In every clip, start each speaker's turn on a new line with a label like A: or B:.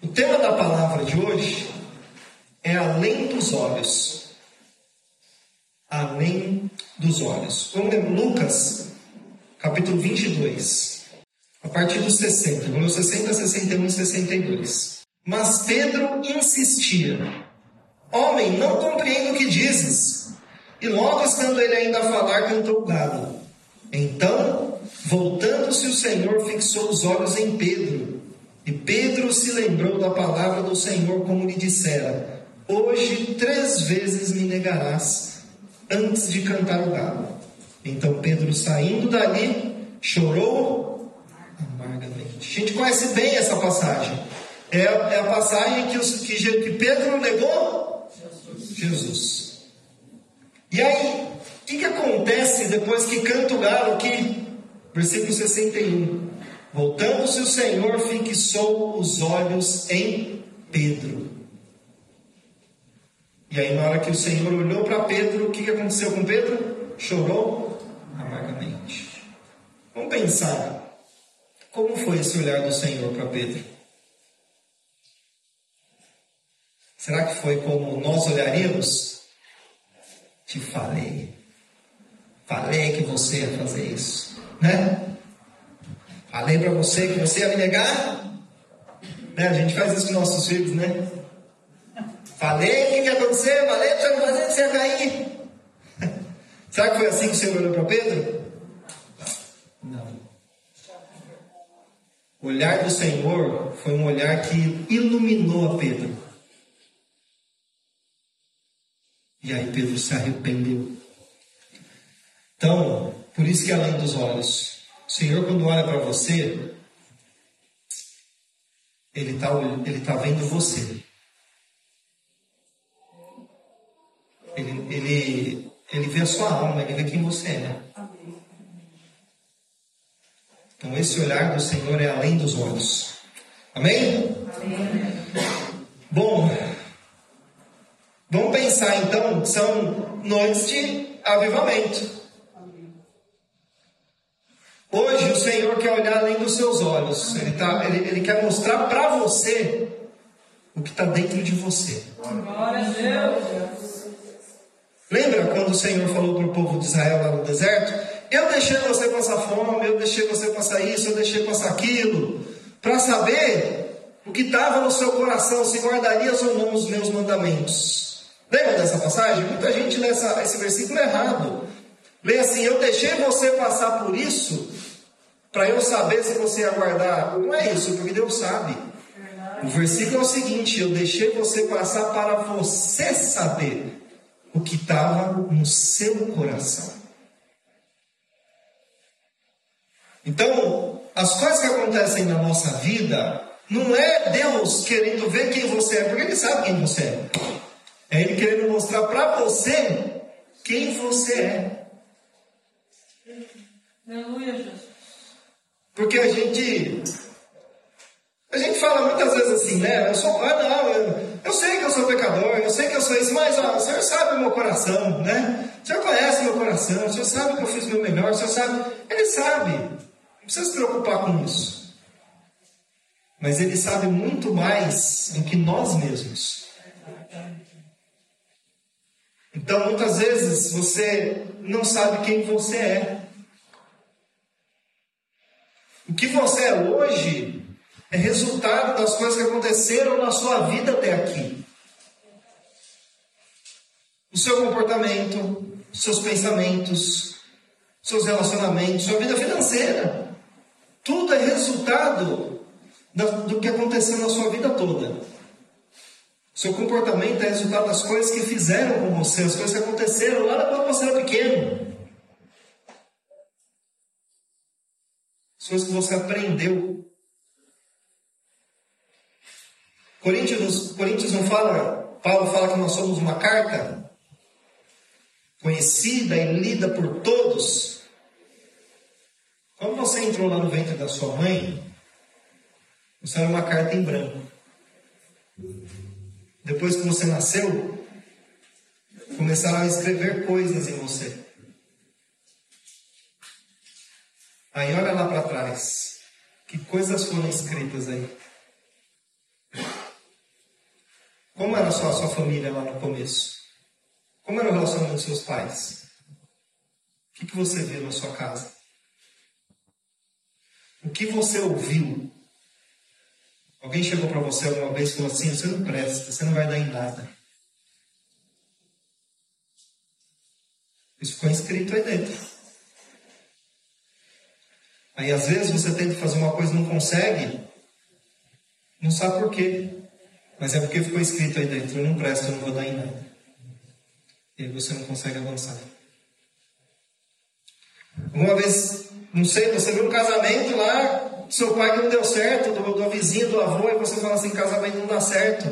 A: O tema da palavra de hoje é além dos olhos. Além dos olhos. Vamos ler Lucas, capítulo 22, a partir dos 60, vamos 60, 61 e 62. Mas Pedro insistia: Homem, não compreendo o que dizes. E logo estando ele ainda a falar, cantou o galo. Então, voltando-se o Senhor, fixou os olhos em Pedro e Pedro se lembrou da palavra do Senhor, como lhe dissera: Hoje três vezes me negarás antes de cantar o galo. Então Pedro, saindo dali, chorou amargamente. A gente conhece bem essa passagem. É, é a passagem que, os, que, que Pedro negou Jesus. E aí, o que, que acontece depois que canta o galo aqui? Versículo 61. Voltando-se o Senhor, fixou os olhos em Pedro. E aí, na hora que o Senhor olhou para Pedro, o que, aconteceu com Pedro? Chorou amargamente. Vamos pensar. Como foi esse olhar do Senhor para Pedro? Será que foi como nós olharíamos? Te falei. Falei que você ia fazer isso. Né? Falei para você que você ia me negar? Né? A gente faz isso com nossos filhos, né? Falei o que ia acontecer, falei você não fazer, você ia cair. Será que foi assim que o Senhor olhou para Pedro? Não. O olhar do Senhor foi um olhar que iluminou a Pedro. E aí Pedro se arrependeu. Então, por isso que além dos olhos, o Senhor, quando olha para você, Ele está ele tá vendo você. Ele, ele, ele vê a sua alma, ele vê quem você é. Então, esse olhar do Senhor é além dos olhos. Amém? Amém. Bom, vamos pensar então, são noites de avivamento. Hoje o Senhor quer olhar além dos seus olhos. Ele, tá, ele, ele quer mostrar para você o que está dentro de você. Glória a Deus. Lembra quando o Senhor falou para o povo de Israel lá no deserto? Eu deixei você passar fome, eu deixei você passar isso, eu deixei passar aquilo, para saber o que estava no seu coração, se guardarias ou não os meus mandamentos. Lembra dessa passagem? Muita gente lê essa, esse versículo errado. Lê assim: Eu deixei você passar por isso para eu saber se você ia guardar. Não é isso, porque Deus sabe. O versículo é o seguinte: Eu deixei você passar para você saber o que estava no seu coração. Então, as coisas que acontecem na nossa vida, não é Deus querendo ver quem você é, porque Ele sabe quem você é. É Ele querendo mostrar para você quem você é. Aleluia, Jesus. Porque a gente. A gente fala muitas vezes assim, né? Eu sou. Ah, não, eu, eu sei que eu sou pecador, eu sei que eu sou isso, mas ó, o Senhor sabe o meu coração, né? O Senhor conhece o meu coração, o Senhor sabe que eu fiz o meu melhor, o Senhor sabe. Ele sabe. Não precisa se preocupar com isso. Mas Ele sabe muito mais do que nós mesmos. Então, muitas vezes, você não sabe quem você é. O que você é hoje é resultado das coisas que aconteceram na sua vida até aqui. O seu comportamento, seus pensamentos, seus relacionamentos, sua vida financeira. Tudo é resultado do que aconteceu na sua vida toda. Seu comportamento é resultado das coisas que fizeram com você, as coisas que aconteceram lá quando você era pequeno. Coisas que você aprendeu. Coríntios, Coríntios não fala, Paulo fala que nós somos uma carta conhecida e lida por todos. Quando você entrou lá no ventre da sua mãe, você era uma carta em branco. Depois que você nasceu, começaram a escrever coisas em você. Aí olha lá para trás. Que coisas foram escritas aí? Como era só a sua família lá no começo? Como era o relacionamento dos seus pais? O que, que você viu na sua casa? O que você ouviu? Alguém chegou para você alguma vez e falou assim: você não presta, você não vai dar em nada. Isso ficou escrito aí dentro. Aí às vezes você tenta fazer uma coisa e não consegue, não sabe por quê. Mas é porque ficou escrito aí dentro, eu não presto, eu não vou dar em nada. E aí você não consegue avançar. Uma vez, não sei, você viu um casamento lá, seu pai que não deu certo, do, do vizinho, do avô, e você fala assim, casamento não dá certo.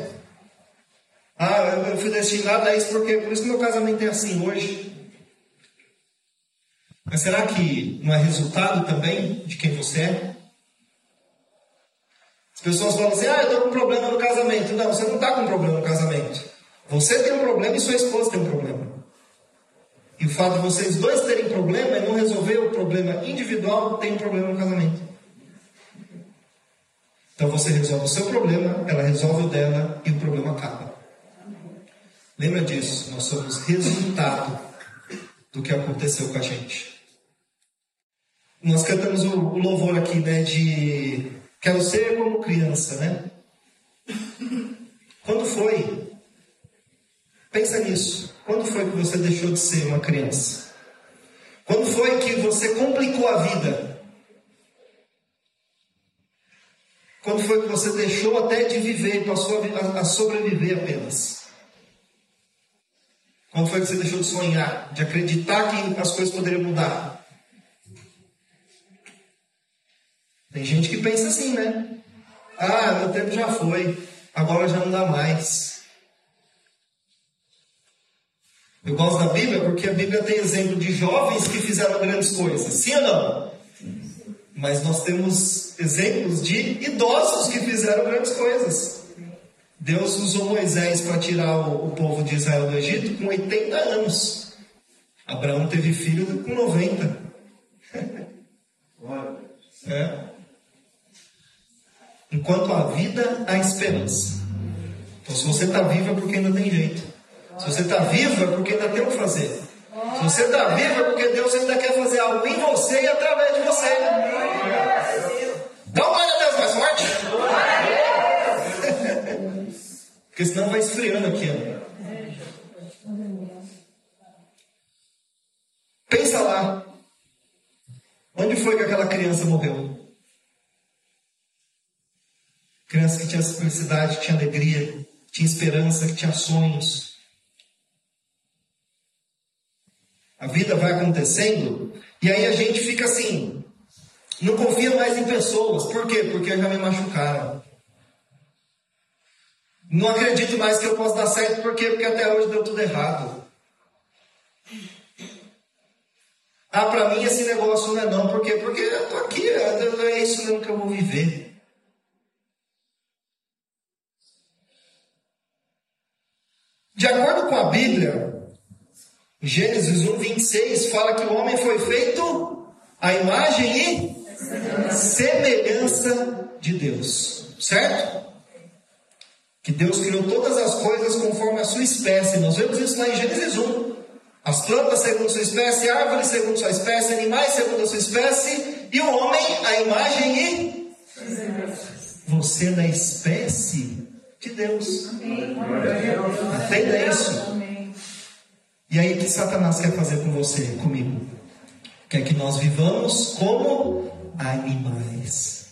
A: Ah, eu, eu fui destinado a isso porque por isso que meu casamento é assim hoje. Mas será que não é resultado também de quem você é? As pessoas falam assim: ah, eu estou com um problema no casamento. Não, você não está com um problema no casamento. Você tem um problema e sua esposa tem um problema. E o fato de vocês dois terem problema e não resolver o problema individual tem um problema no casamento. Então você resolve o seu problema, ela resolve o dela e o problema acaba. Lembra disso? Nós somos resultado do que aconteceu com a gente. Nós cantamos o, o louvor aqui, né, de quero ser como criança, né? Quando foi? Pensa nisso. Quando foi que você deixou de ser uma criança? Quando foi que você complicou a vida? Quando foi que você deixou até de viver passou a sobreviver apenas? Quando foi que você deixou de sonhar, de acreditar que as coisas poderiam mudar? Tem gente que pensa assim, né? Ah, meu tempo já foi, agora já não dá mais. Eu gosto da Bíblia porque a Bíblia tem exemplo de jovens que fizeram grandes coisas, sim ou não? Mas nós temos exemplos de idosos que fizeram grandes coisas. Deus usou Moisés para tirar o, povo de Israel do Egito com 80 anos. Abraão teve filho com 90. é. Enquanto há vida, há esperança. Então, se você está vivo é porque ainda tem jeito. Se você está vivo é porque ainda tem o que fazer. Se você está vivo é porque Deus ainda quer fazer algo em você e através de você. Dá glória a Deus mais forte. porque senão vai esfriando aqui. Pensa lá. Onde foi que aquela criança morreu? Criança que tinha felicidade, que tinha alegria, que tinha esperança, que tinha sonhos. A vida vai acontecendo e aí a gente fica assim, não confia mais em pessoas. Por quê? Porque já me machucaram. Não acredito mais que eu posso dar certo, por quê? Porque até hoje deu tudo errado. Ah, para mim esse negócio não é não, por quê? Porque eu tô aqui, é isso mesmo que eu vou viver. De acordo com a Bíblia, Gênesis 1, 26 fala que o homem foi feito à imagem e semelhança de Deus, certo? Que Deus criou todas as coisas conforme a sua espécie. Nós vemos isso lá em Gênesis 1. As plantas segundo sua espécie, árvores segundo sua espécie, animais segundo a sua espécie, e o homem a imagem e você na espécie de Deus. Isso. E aí, o que Satanás quer fazer com você, comigo? Quer que nós vivamos como animais.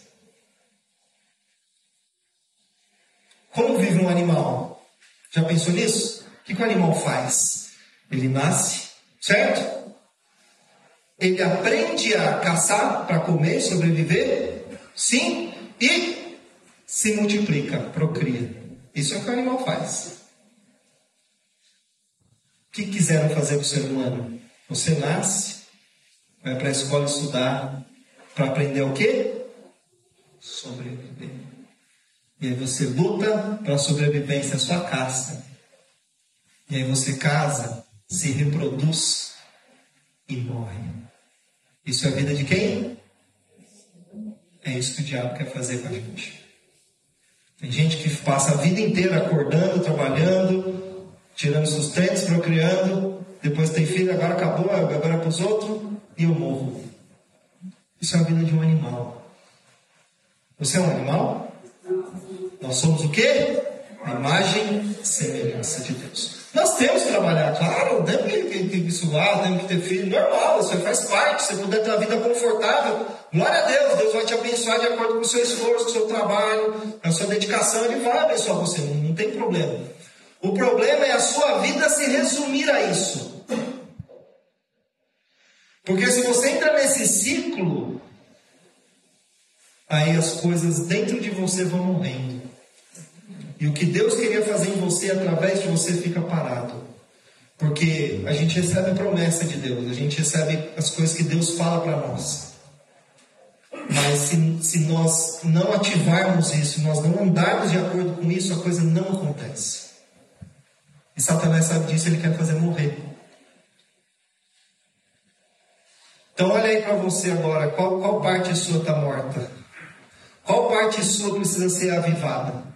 A: Como vive um animal? Já pensou nisso? O que, que o animal faz? Ele nasce, certo? Ele aprende a caçar para comer, sobreviver, sim, e se multiplica, procria. Isso é o que o animal faz. O que quiseram fazer com o ser humano? Você nasce, vai para a escola estudar, para aprender o quê? Sobreviver. E aí você luta para a sobrevivência da sua casa. E aí você casa, se reproduz e morre. Isso é a vida de quem? É isso que o diabo quer fazer com a gente. Tem gente que passa a vida inteira acordando, trabalhando, tirando sustentos, procriando, depois tem filho, agora acabou, agora é para os outros, e eu morro. Isso é a vida de um animal. Você é um animal? Nós somos o quê? A imagem e semelhança de Deus. Nós temos que trabalhar, claro, temos que, que, que suar, temos que ter filho, normal, isso faz parte. Se você puder ter uma vida confortável, glória a Deus, Deus vai te abençoar de acordo com o seu esforço, com o seu trabalho, com a sua dedicação, Ele vai abençoar você, não, tem problema. O problema é a sua vida se resumir a isso. Porque se você entra nesse ciclo, aí as coisas dentro de você vão morrendo. E o que Deus queria fazer em você através de você fica parado. Porque a gente recebe a promessa de Deus, a gente recebe as coisas que Deus fala para nós. Mas se, se nós não ativarmos isso, nós não andarmos de acordo com isso, a coisa não acontece. E Satanás sabe disso, ele quer fazer morrer. Então olha aí para você agora, qual, qual parte sua está morta? Qual parte sua precisa ser avivada?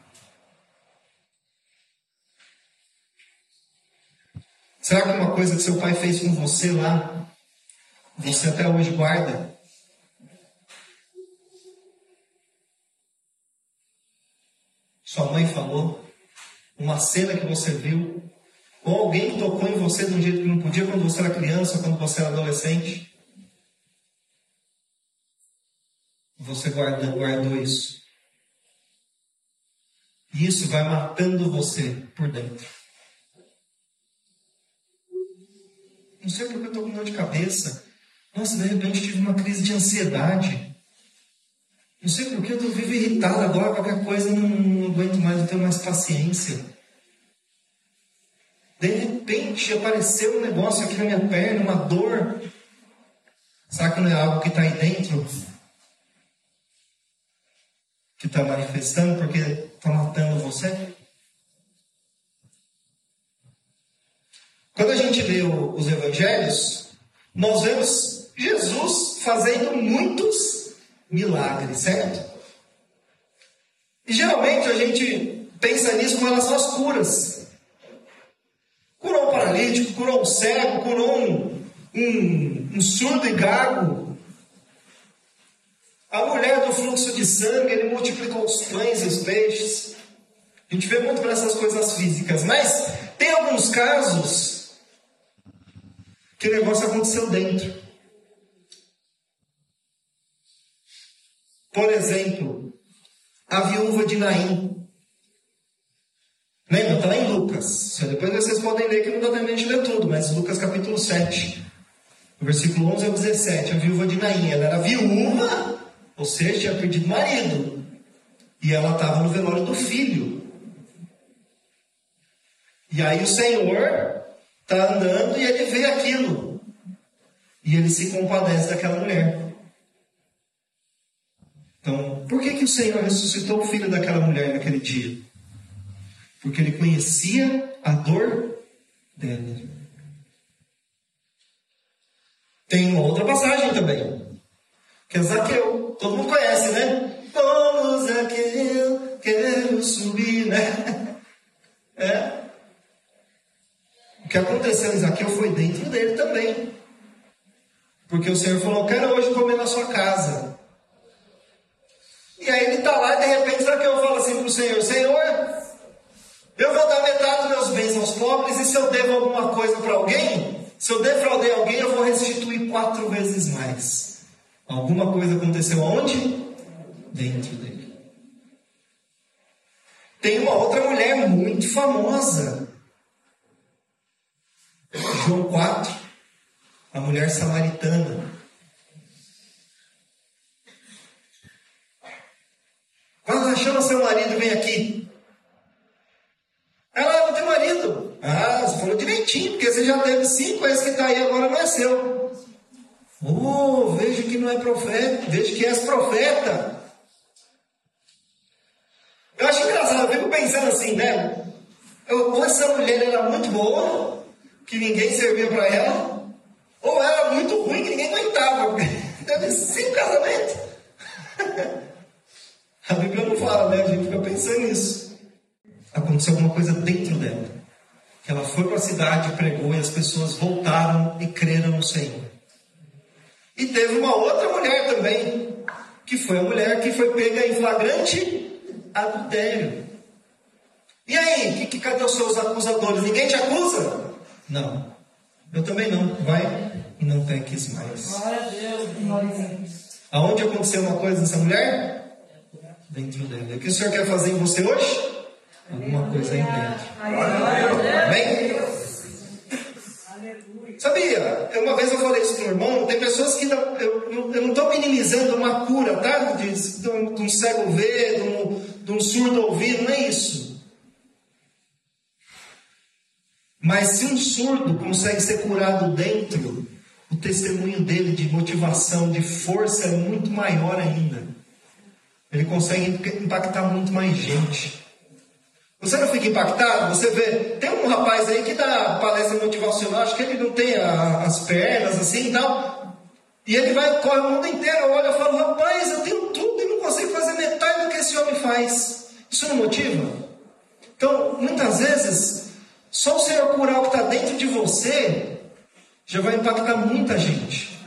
A: Será que uma coisa que seu pai fez com você lá, você até hoje guarda? Sua mãe falou, uma cena que você viu, ou alguém tocou em você de um jeito que não podia quando você era criança, quando você era adolescente. Você guardou, guardou isso. E isso vai matando você por dentro. Não sei porque eu estou com dor de cabeça. Nossa, de repente tive uma crise de ansiedade. Não sei porque eu estou vivo irritado agora, qualquer coisa não, não aguento mais, não tenho mais paciência. De repente apareceu um negócio aqui na minha perna, uma dor. Será que não é algo que está aí dentro? Que está manifestando porque está matando você? Quando a gente lê os evangelhos, nós vemos Jesus fazendo muitos milagres, certo? E geralmente a gente pensa nisso com relação às curas. Curou um paralítico, curou um cego, curou um, um, um surdo e gago. A mulher do fluxo de sangue, ele multiplicou os pães e os peixes. A gente vê muito para essas coisas físicas, mas tem alguns casos que o negócio aconteceu dentro. Por exemplo, a viúva de Naim. Lembra? Está lá em Lucas. Depois vocês podem ler que não dá tempo de ler tudo, mas Lucas capítulo 7, versículo 11 ao 17. A viúva de Naim, ela era viúva, ou seja, tinha perdido marido. E ela estava no velório do filho. E aí o Senhor está andando e ele vê aquilo. E ele se compadece daquela mulher. Então, por que, que o Senhor ressuscitou o filho daquela mulher naquele dia? Porque ele conhecia a dor dela. Tem uma outra passagem também, que é Zaqueu. Todo mundo conhece, né? Vamos, Zaqueu, quero subir, né? É. O que aconteceu em Zaqueu foi dentro dele também. Porque o Senhor falou: Quero hoje comer na sua casa. E aí ele está lá e de repente Zaqueu fala assim para o Senhor: Senhor, eu vou dar metade dos meus bens aos pobres e se eu devo alguma coisa para alguém, se eu defraudei alguém, eu vou restituir quatro vezes mais. Alguma coisa aconteceu onde? Dentro dele. Tem uma outra mulher muito famosa João 4, a mulher samaritana. Quando ela chama seu marido, vem aqui. Ela não tem marido. Ah, você falou direitinho, porque você já teve cinco, esse que está aí agora não é seu. Oh, vejo que não é profeta, vejo que és profeta. Eu acho engraçado, eu fico pensando assim, né? ou essa mulher era muito boa, que ninguém servia para ela, ou era muito ruim que ninguém aguentava. Deve ser um casamento. A Bíblia não fala, né? A gente fica pensando nisso. Aconteceu alguma coisa dentro dela. Que ela foi para a cidade, pregou e as pessoas voltaram e creram no Senhor. E teve uma outra mulher também, que foi a mulher que foi pega em flagrante adultério. E aí, que, que, cadê os seus acusadores? Ninguém te acusa? Não. Eu também não. Vai e não peques mais. Glória a Deus. Aonde aconteceu uma coisa nessa mulher? Dentro dela. O que o Senhor quer fazer em você hoje? Alguma coisa aí dentro. Amém? Sabia? Uma vez eu falei isso para o irmão, tem pessoas que não, eu, eu não estou minimizando uma cura, tá? De, de, um, de um cego ver, de um, de um surdo ouvir, não é isso. Mas se um surdo consegue ser curado dentro, o testemunho dele de motivação, de força é muito maior ainda. Ele consegue impactar muito mais gente. Você não fica impactado? Você vê, tem um rapaz aí que dá palestra motivacional, acho que ele não tem a, as pernas assim e tal. E ele vai, corre o mundo inteiro, olha e fala, rapaz, eu tenho tudo e não consigo fazer metade do que esse homem faz. Isso não motiva? Então, muitas vezes, só o Senhor curar o que está dentro de você já vai impactar muita gente.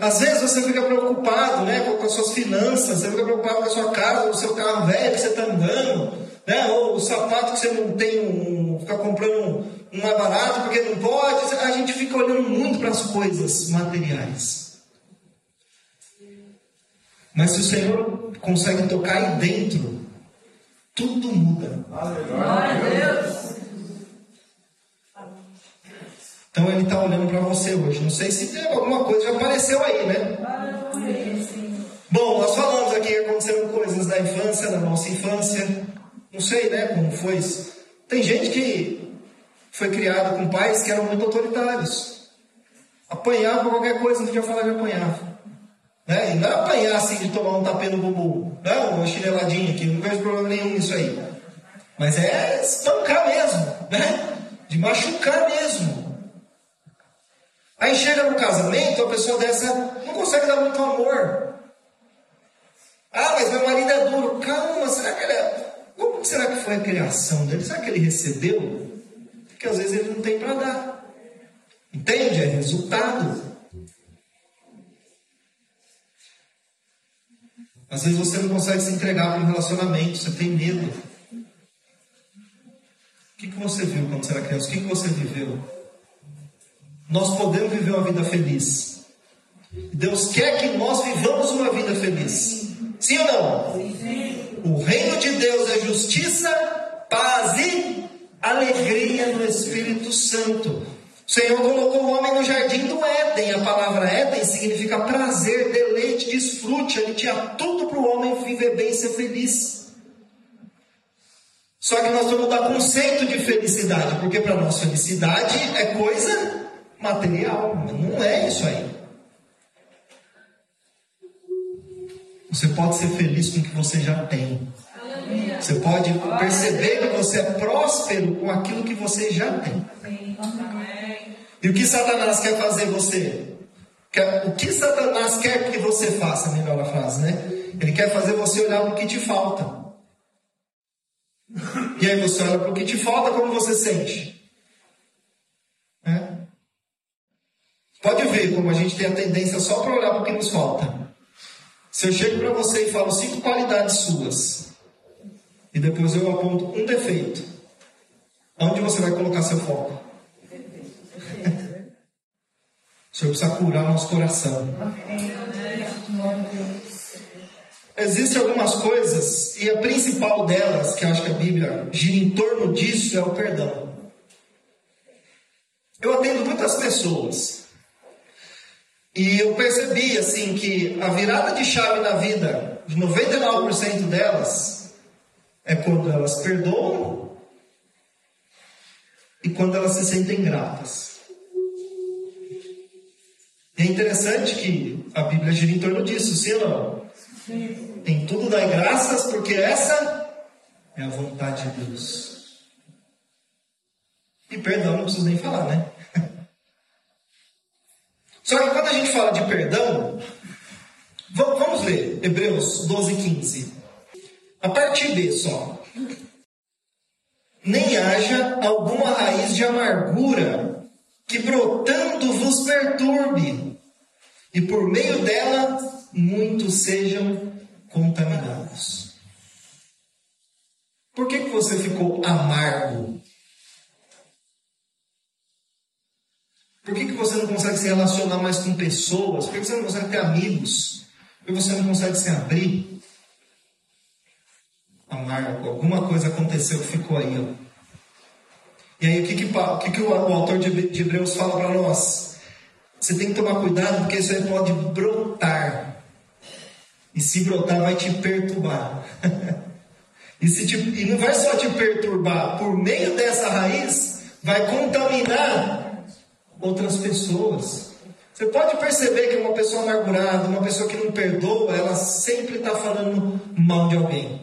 A: Às vezes você fica preocupado né, com, as suas finanças, você fica preocupado com a sua casa, o seu carro velho que você está andando, né, ou o sapato que você não tem, um, fica comprando um mais barato porque não pode. A gente fica olhando muito para as coisas materiais. Mas se o Senhor consegue tocar aí dentro, tudo muda. Glória a Deus. Então ele está olhando para você hoje. Não sei se tem alguma coisa já apareceu aí, né? Bom, nós falamos aqui que aconteceram coisas da infância, da nossa infância. Não sei, né, como foi isso. Tem gente que foi criada com pais que eram muito autoritários. Apanhava qualquer coisa, não podia falar de apanhar. Né? E não é apanhar assim de tomar um tapê no bumbum, né? uma chineladinha aqui, não vejo problema nenhum nisso aí. Mas é espancar mesmo, né? De machucar mesmo. Aí chega no casamento, a pessoa dessa não consegue dar muito amor. Ah, mas meu marido é duro. Calma, será que ele é... Como será que foi a criação dele? Será que ele recebeu? Porque às vezes ele não tem para dar. Entende? É resultado. Às vezes você não consegue se entregar para um relacionamento, você tem medo. O que, que você viu quando você era criança? O que, que você viveu? Nós podemos viver uma vida feliz. Deus quer que nós vivamos uma vida feliz. Sim ou não? O reino de Deus é justiça, paz e alegria no Espírito Santo. O Senhor colocou o homem no jardim do Éden. A palavra Éden significa prazer, deleite, desfrute. Ele tinha tudo para o homem viver bem e ser feliz. Só que nós vamos dar conceito de felicidade, porque para nós felicidade é coisa material. Não é isso aí. Você pode ser feliz com o que você já tem. Você pode perceber que você é próspero com aquilo que você já tem. E o que Satanás quer fazer você? O que Satanás quer que você faça, melhor a frase, né? Ele quer fazer você olhar para o que te falta. E aí você olha para o que te falta, como você sente? Pode ver como a gente tem a tendência só para olhar para o que nos falta. Se eu chego para você e falo cinco qualidades suas, e depois eu aponto um defeito, onde você vai colocar seu foco? o Senhor precisa curar nosso coração. Existem algumas coisas, e a principal delas, que acho que a Bíblia gira em torno disso, é o perdão. Eu atendo muitas pessoas e eu percebi assim que a virada de chave na vida de 99% delas é quando elas perdoam e quando elas se sentem gratas. É interessante que a Bíblia gira em torno disso, sim ou não? Sim. Em tudo dá graças, porque essa é a vontade de Deus. E perdão, não preciso nem falar, né? Só que quando a gente fala de perdão, vamos ler Hebreus 12, 15. A parte B só. Nem haja alguma raiz de amargura que brotando vos perturbe, e por meio dela muitos sejam contaminados. Por que, que você ficou amargo? Por que, que você não consegue se relacionar mais com pessoas? Por que você não consegue ter amigos? Por que você não consegue se abrir? Amargo, alguma coisa aconteceu que ficou aí. Ó. E aí, o que, que, o, que, que o, o autor de, de Hebreus fala para nós? Você tem que tomar cuidado porque isso aí pode brotar. E se brotar, vai te perturbar. e, se te, e não vai só te perturbar, por meio dessa raiz, vai contaminar outras pessoas. Você pode perceber que uma pessoa amargurada, uma pessoa que não perdoa, ela sempre está falando mal de alguém.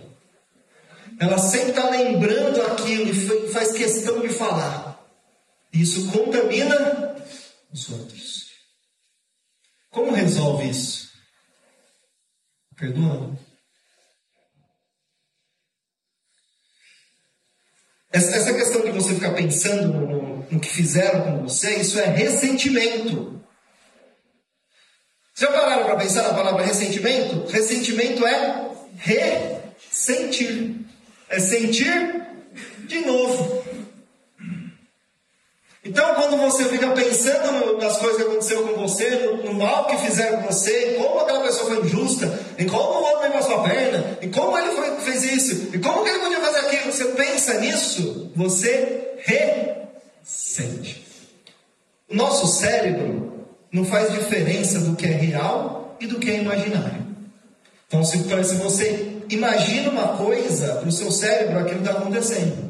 A: Ela sempre está lembrando aquilo e faz questão de falar. Isso contamina os outros. Como resolve isso? Perdoando. Essa, questão de você ficar pensando no, no que fizeram com você, isso é ressentimento. Já pararam para pensar na palavra ressentimento? Ressentimento é ressentir. É sentir de novo. Então, quando você fica pensando nas coisas que aconteceram com você, no, no, mal que fizeram com você, como aquela pessoa foi injusta, em como o outro levou a perna, e como ele foi, fez isso, e como que ele podia fazer aquilo, você pensa nisso, você ressente. O nosso cérebro não faz diferença do que é real e do que é imaginário. Então, se, se você imagina uma coisa, para o seu cérebro aquilo está acontecendo.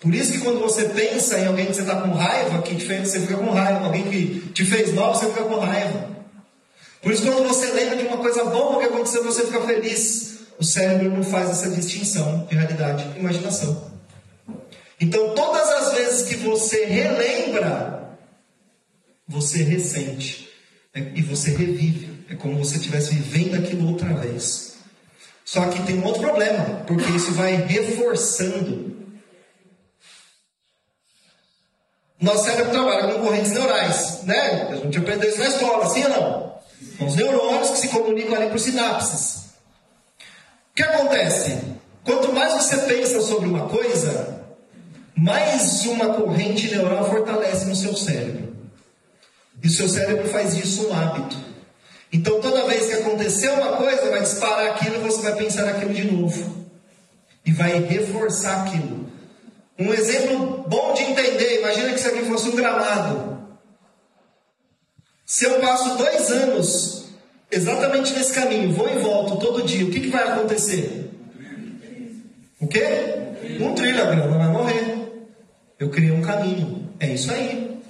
A: Por isso que quando você pensa em alguém que você está com raiva, que fez, você fica com raiva. Alguém que te fez mal, você fica com raiva. Por isso quando você lembra de uma coisa boa que aconteceu, você fica feliz. O cérebro não faz essa distinção de realidade e imaginação. Então todas as vezes que você relembra, você ressente. Né? E você revive. É como se você estivesse vivendo aquilo outra vez. Só que tem um outro problema, porque isso vai reforçando Nosso cérebro trabalha com correntes neurais, né? A gente aprendeu isso na escola, sim ou não? São os neurônios que se comunicam ali por sinapses. O que acontece? Quanto mais você pensa sobre uma coisa, mais uma corrente neural fortalece no seu cérebro. E o seu cérebro faz disso um hábito. Então, toda vez que acontecer uma coisa, vai disparar aquilo e você vai pensar aquilo de novo. E vai reforçar aquilo. Um exemplo bom de entender, imagina que isso aqui fosse um gramado. Se eu passo dois anos exatamente nesse caminho, vou e volto todo dia, o que, que vai acontecer? O quê? Um trilho, a grama vai morrer. Eu criei um caminho. É isso aí.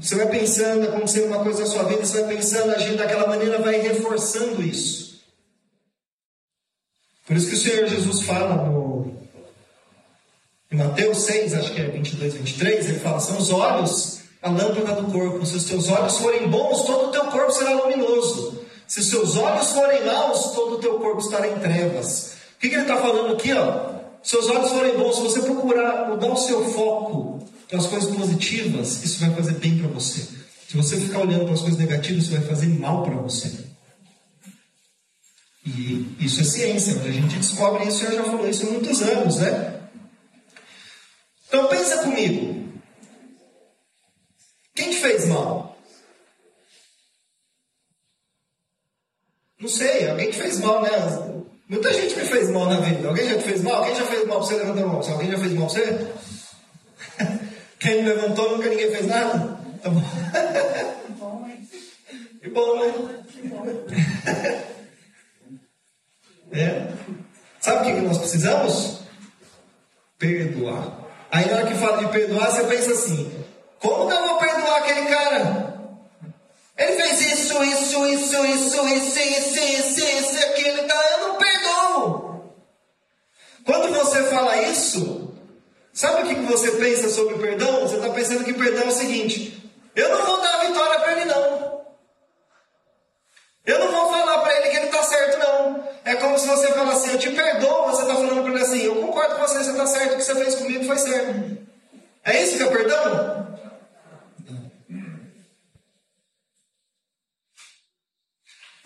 A: Você vai pensando, acontecendo uma coisa na sua vida, você vai pensando, agindo daquela maneira, vai reforçando isso. Por isso que o Senhor Jesus fala no em Mateus 6, acho que é 22, 23, ele fala: são os olhos a lâmpada do corpo. Se os teus olhos forem bons, todo o teu corpo será luminoso. Se os seus olhos forem maus, todo o teu corpo estará em trevas. O que, que ele está falando aqui? Ó? Se seus olhos forem bons, se você procurar mudar o seu foco para as coisas positivas, isso vai fazer bem para você. Se você ficar olhando para as coisas negativas, isso vai fazer mal para você. E isso é ciência, a gente descobre isso, eu já falei isso há muitos anos, né? Então pensa comigo. Quem te fez mal? Não sei, alguém te fez mal, né? Muita gente me fez mal na vida. Alguém já te fez mal? Alguém já fez mal pra você? Levanta a mão. Se alguém já fez mal pra você? Quem levantou, nunca ninguém fez nada? Tá bom. Que bom, né? É. Sabe o que nós precisamos? Perdoar. Aí na hora que fala de perdoar, você pensa assim: como que eu vou perdoar aquele cara? Ele fez isso, isso, isso, isso, isso, isso, isso, isso, aquilo, então eu não perdoo. Quando você fala isso, sabe o que você pensa sobre perdão? Você está pensando que perdão é o seguinte: eu não vou dar a vitória para ele, não. Eu não vou falar para ele que ele está certo, não. É como se você falasse assim, eu te perdoo, você está falando para ele assim, eu concordo com você, você está certo, o que você fez comigo foi certo. É isso que é perdão?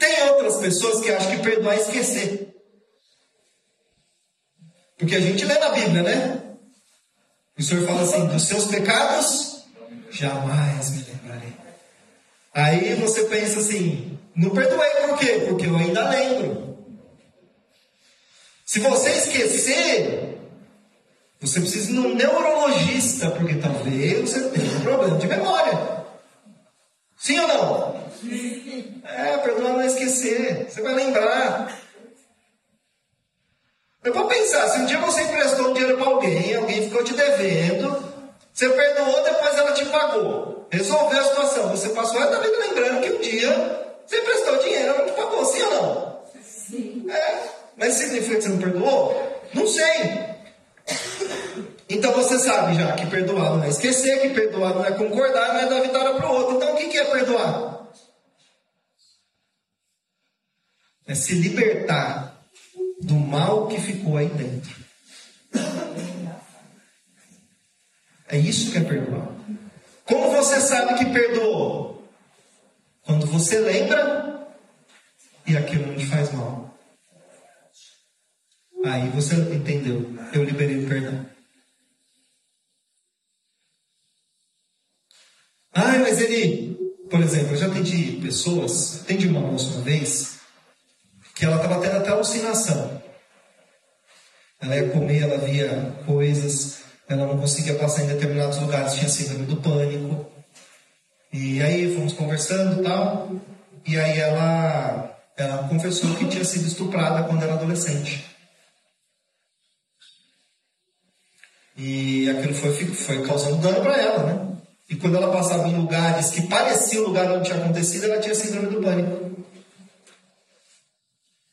A: Tem outras pessoas que acham que perdoar é esquecer. Porque a gente lê na Bíblia, né? O Senhor fala assim: dos seus pecados, jamais me lembrarei. Aí você pensa assim: não perdoei por quê? Porque eu ainda lembro. Se você esquecer, você precisa ir num neurologista, porque talvez você tenha um problema de memória. Sim ou não? Sim. É, perdoar não esquecer. Você vai lembrar. Eu vou pensar, se um dia você emprestou dinheiro para alguém, alguém ficou te devendo, você perdoou, depois ela te pagou. Resolveu a situação. Você passou a vida lembrando que um dia você emprestou dinheiro, ela te pagou, sim ou não? Sim. É, mas significa que você não perdoou? Não sei. Então você sabe já que perdoar não é esquecer, que perdoar não é concordar, não é dar vitória para o outro. Então o que é perdoar? É se libertar do mal que ficou aí dentro. É isso que é perdoar. Como você sabe que perdoou? Quando você lembra e aquilo não te faz mal. Aí você entendeu. Eu liberei o perdão. Ah, mas ele, por exemplo, eu já atendi pessoas, atendi uma moça uma vez, que ela estava tendo até alucinação. Ela ia comer, ela via coisas, ela não conseguia passar em determinados lugares, tinha síndrome do pânico. E aí fomos conversando e tal, e aí ela, ela confessou que tinha sido estuprada quando era adolescente. E aquilo foi, foi causando dano para ela, né? E quando ela passava em lugares que pareciam o lugar onde tinha acontecido, ela tinha síndrome do pânico.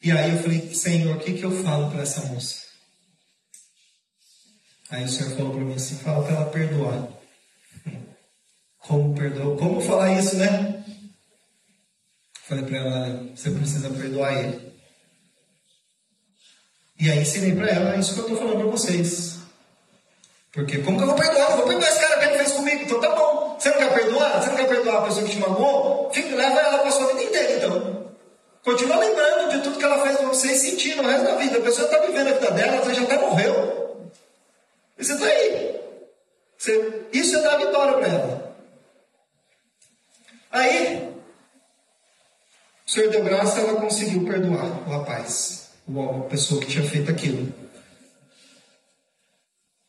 A: E aí eu falei, Senhor, o que, que eu falo para essa moça? Aí o Senhor falou para mim assim, fala para ela perdoar. Como perdoar? Como falar isso, né? Falei para ela, você precisa perdoar ele. E aí ensinei para ela isso que eu estou falando para vocês. Porque como que eu vou perdoar? Eu vou perdoar esse cara que ele fez comigo. Então tá bom. Você não quer perdoar? Você não quer perdoar a pessoa que te magoou? Fica, leva ela para sua vida inteira, então. Continua lembrando de tudo que ela fez com você e sentindo o resto da vida. A pessoa está vivendo a vida dela, você já até morreu. E você está aí. Você, isso é dar vitória para ela. Aí, o Senhor deu graça, ela conseguiu perdoar o rapaz, a pessoa que tinha feito aquilo.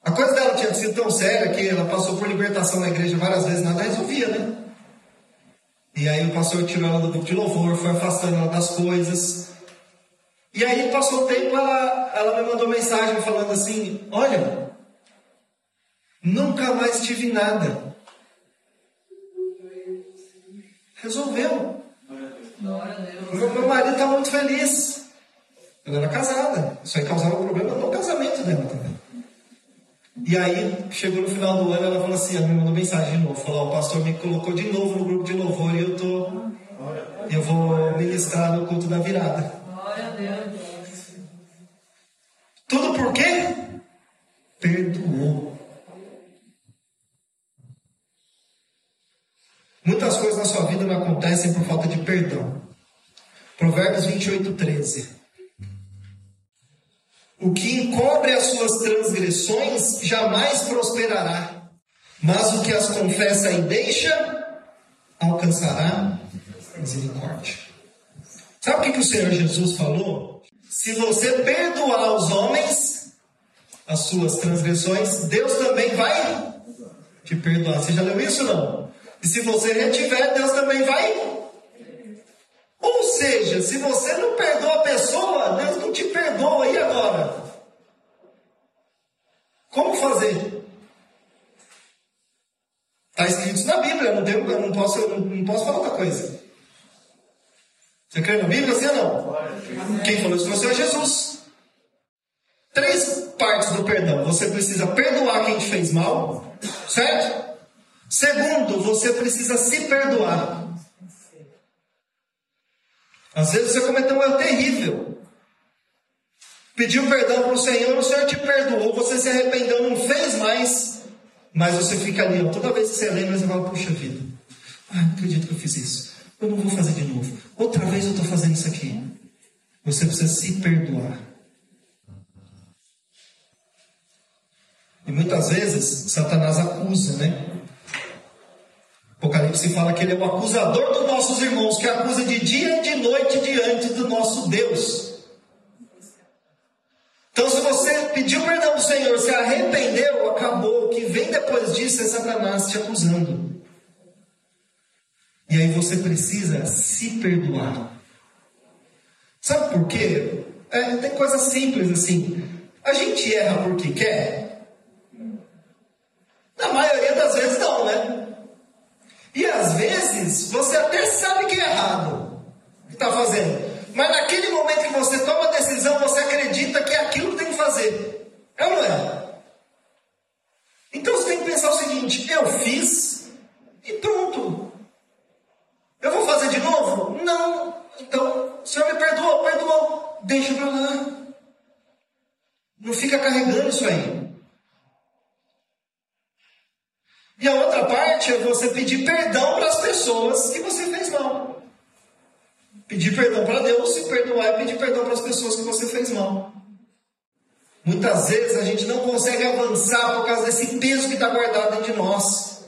A: A coisa dela tinha sido tão séria que ela passou por libertação na igreja várias vezes, nada resolvia, né? E aí o pastor tirou ela do grupo de louvor, foi afastando ela das coisas. E aí passou o tempo, ela, ela me mandou mensagem falando assim: Olha, nunca mais tive nada. Resolveu. Meu, meu marido está muito feliz. Ela era casada. Isso aí causava um problema no casamento dela também. E aí, chegou no final do ano, ela falou assim, ela me mandou mensagem de novo, falou, o pastor me colocou de novo no grupo de louvor e eu tô. Eu vou ministrar no culto da virada. Tudo por quê? Perdoou. Muitas coisas na sua vida não acontecem por falta de perdão. Provérbios 28, 13. O que encobre as suas transgressões jamais prosperará, mas o que as confessa e deixa alcançará misericórdia. Sabe o que, que o Senhor Jesus falou? Se você perdoar os homens as suas transgressões, Deus também vai te perdoar. Você já leu isso não? E se você retiver, Deus também vai ou seja, se você não perdoa a pessoa, Deus não te perdoa. E agora? Como fazer? Está escrito na Bíblia, não, tenho, não, posso, não, não posso falar outra coisa. Você crê na Bíblia, sim ou não? Quem falou isso foi o Senhor Jesus. Três partes do perdão. Você precisa perdoar quem te fez mal, certo? Segundo, você precisa se perdoar. Às vezes você cometeu um erro terrível. pediu perdão para o Senhor, o Senhor te perdoou, você se arrependeu, não fez mais, mas você fica ali, ó, toda vez que você lembra, você fala, puxa vida, ah, não acredito que eu fiz isso, eu não vou fazer de novo, outra vez eu estou fazendo isso aqui. Você precisa se perdoar. E muitas vezes Satanás acusa, né? Apocalipse fala que ele é o acusador dos nossos irmãos, que acusa de dia e de noite diante do nosso Deus. Então, se você pediu perdão do Senhor, se arrependeu, acabou. O que vem depois disso é Satanás te acusando. E aí você precisa se perdoar. Sabe por quê? É, tem coisa simples assim. A gente erra porque quer? Na maioria das vezes não, né? E às vezes você até sabe que é errado o que está fazendo. Mas naquele momento que você toma a decisão, você acredita que é aquilo que tem que fazer. É ou não é? Então você tem que pensar o seguinte: eu fiz e pronto. Eu vou fazer de novo? Não. Então, o Senhor me perdoou, perdoou. Deixa para lá. Não fica carregando isso aí. E a outra parte é você pedir perdão para as pessoas que você fez mal. Pedir perdão para Deus, se perdoar e pedir perdão para as pessoas que você fez mal. Muitas vezes a gente não consegue avançar por causa desse peso que está guardado dentro de nós.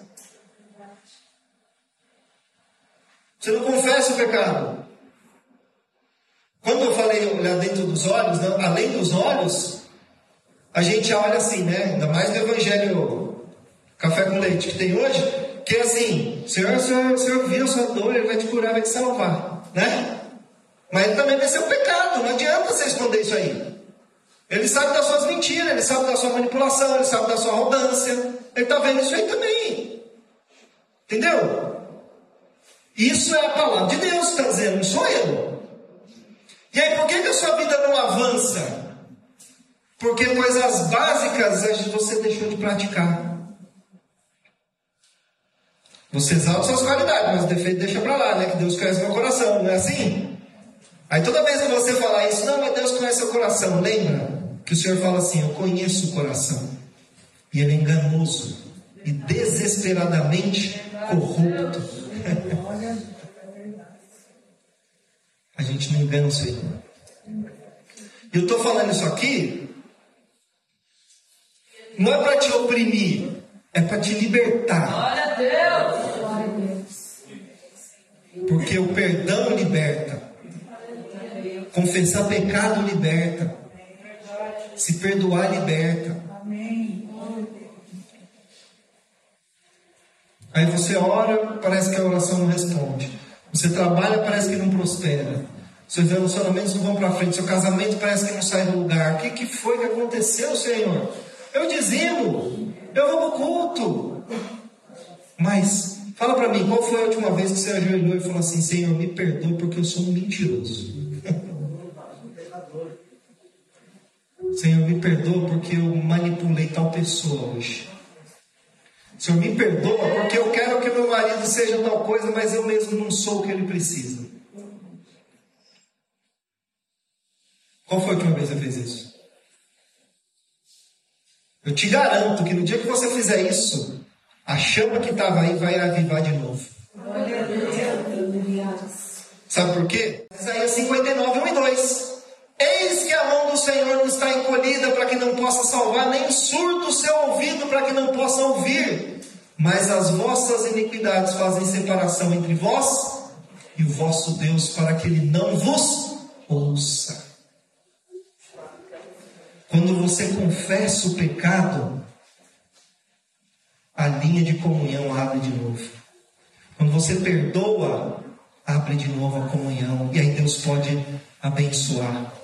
A: Você não confessa o pecado. Quando eu falei olhar dentro dos olhos, não, além dos olhos, a gente olha assim, né? Ainda mais no Evangelho café com leite que tem hoje, que é assim, Senhor, Senhor, Senhor viu sua dor, Ele vai te curar, vai te salvar, né? Mas ele também ser o pecado, não adianta você esconder isso aí. Ele sabe das suas mentiras, ele sabe da sua manipulação, ele sabe da sua arrogância, ele está vendo isso aí também. Entendeu? Isso é a palavra de Deus que está dizendo, não sou eu. E aí, por que, que a sua vida não avança? Porque coisas básicas você deixou de praticar. Você exalta suas qualidades, mas o defeito deixa para lá, né? Que Deus conhece meu coração, não é assim? Aí toda vez que você falar isso, não, mas Deus conhece seu coração, lembra que o Senhor fala assim: Eu conheço o coração, e ele é enganoso e desesperadamente corrupto. A gente não engana o Senhor. Eu estou falando isso aqui, não é para te oprimir, é para te libertar. Glória a Deus. Porque o perdão liberta. Confessar pecado liberta. Se perdoar liberta. Aí você ora, parece que a oração não responde. Você trabalha, parece que não prospera. Seus relacionamentos não vão para frente. Seu casamento parece que não sai do lugar. O que, que foi que aconteceu, Senhor? Eu dizimo. Eu vou para o culto. Mas, fala para mim, qual foi a última vez que você ajoelhou e falou assim: Senhor, me perdoe porque eu sou um mentiroso? Senhor, me perdoa porque eu manipulei tal pessoa hoje. Senhor, me perdoa porque eu quero que meu marido seja tal coisa, mas eu mesmo não sou o que ele precisa. Qual foi a última vez que você fez isso? Eu te garanto que no dia que você fizer isso, a chama que estava aí vai avivar de novo. Sabe por quê? Isaías 59, 1 e 2. Eis que a mão do Senhor não está encolhida para que não possa salvar, nem surdo o seu ouvido para que não possa ouvir. Mas as vossas iniquidades fazem separação entre vós e o vosso Deus, para que ele não vos ouça. Quando você confessa o pecado, a linha de comunhão abre de novo. Quando você perdoa, abre de novo a comunhão. E aí Deus pode abençoar.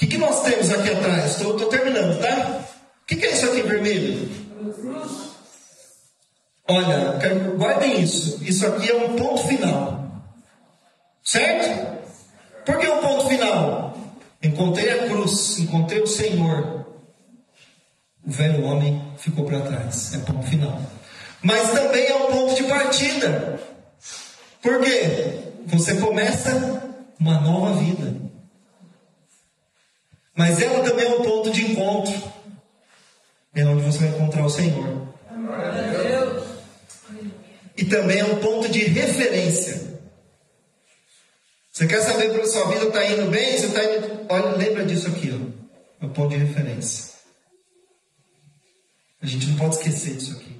A: Que, que nós temos aqui atrás? Estou terminando, tá? O que, que é isso aqui vermelho? Olha, quero, guardem isso. Isso aqui é um ponto final. Certo? Por que um ponto final? Encontrei a cruz, encontrei o Senhor. O velho homem ficou para trás. É ponto final. Mas também é um ponto de partida. Por quê? Você começa uma nova vida. Mas ela também é um ponto de encontro. É onde você vai encontrar o Senhor. E também é um ponto de referência. Você quer saber para a sua vida está indo bem? Você está indo. Olha, lembra disso aqui, ó. É o ponto de referência. A gente não pode esquecer disso aqui.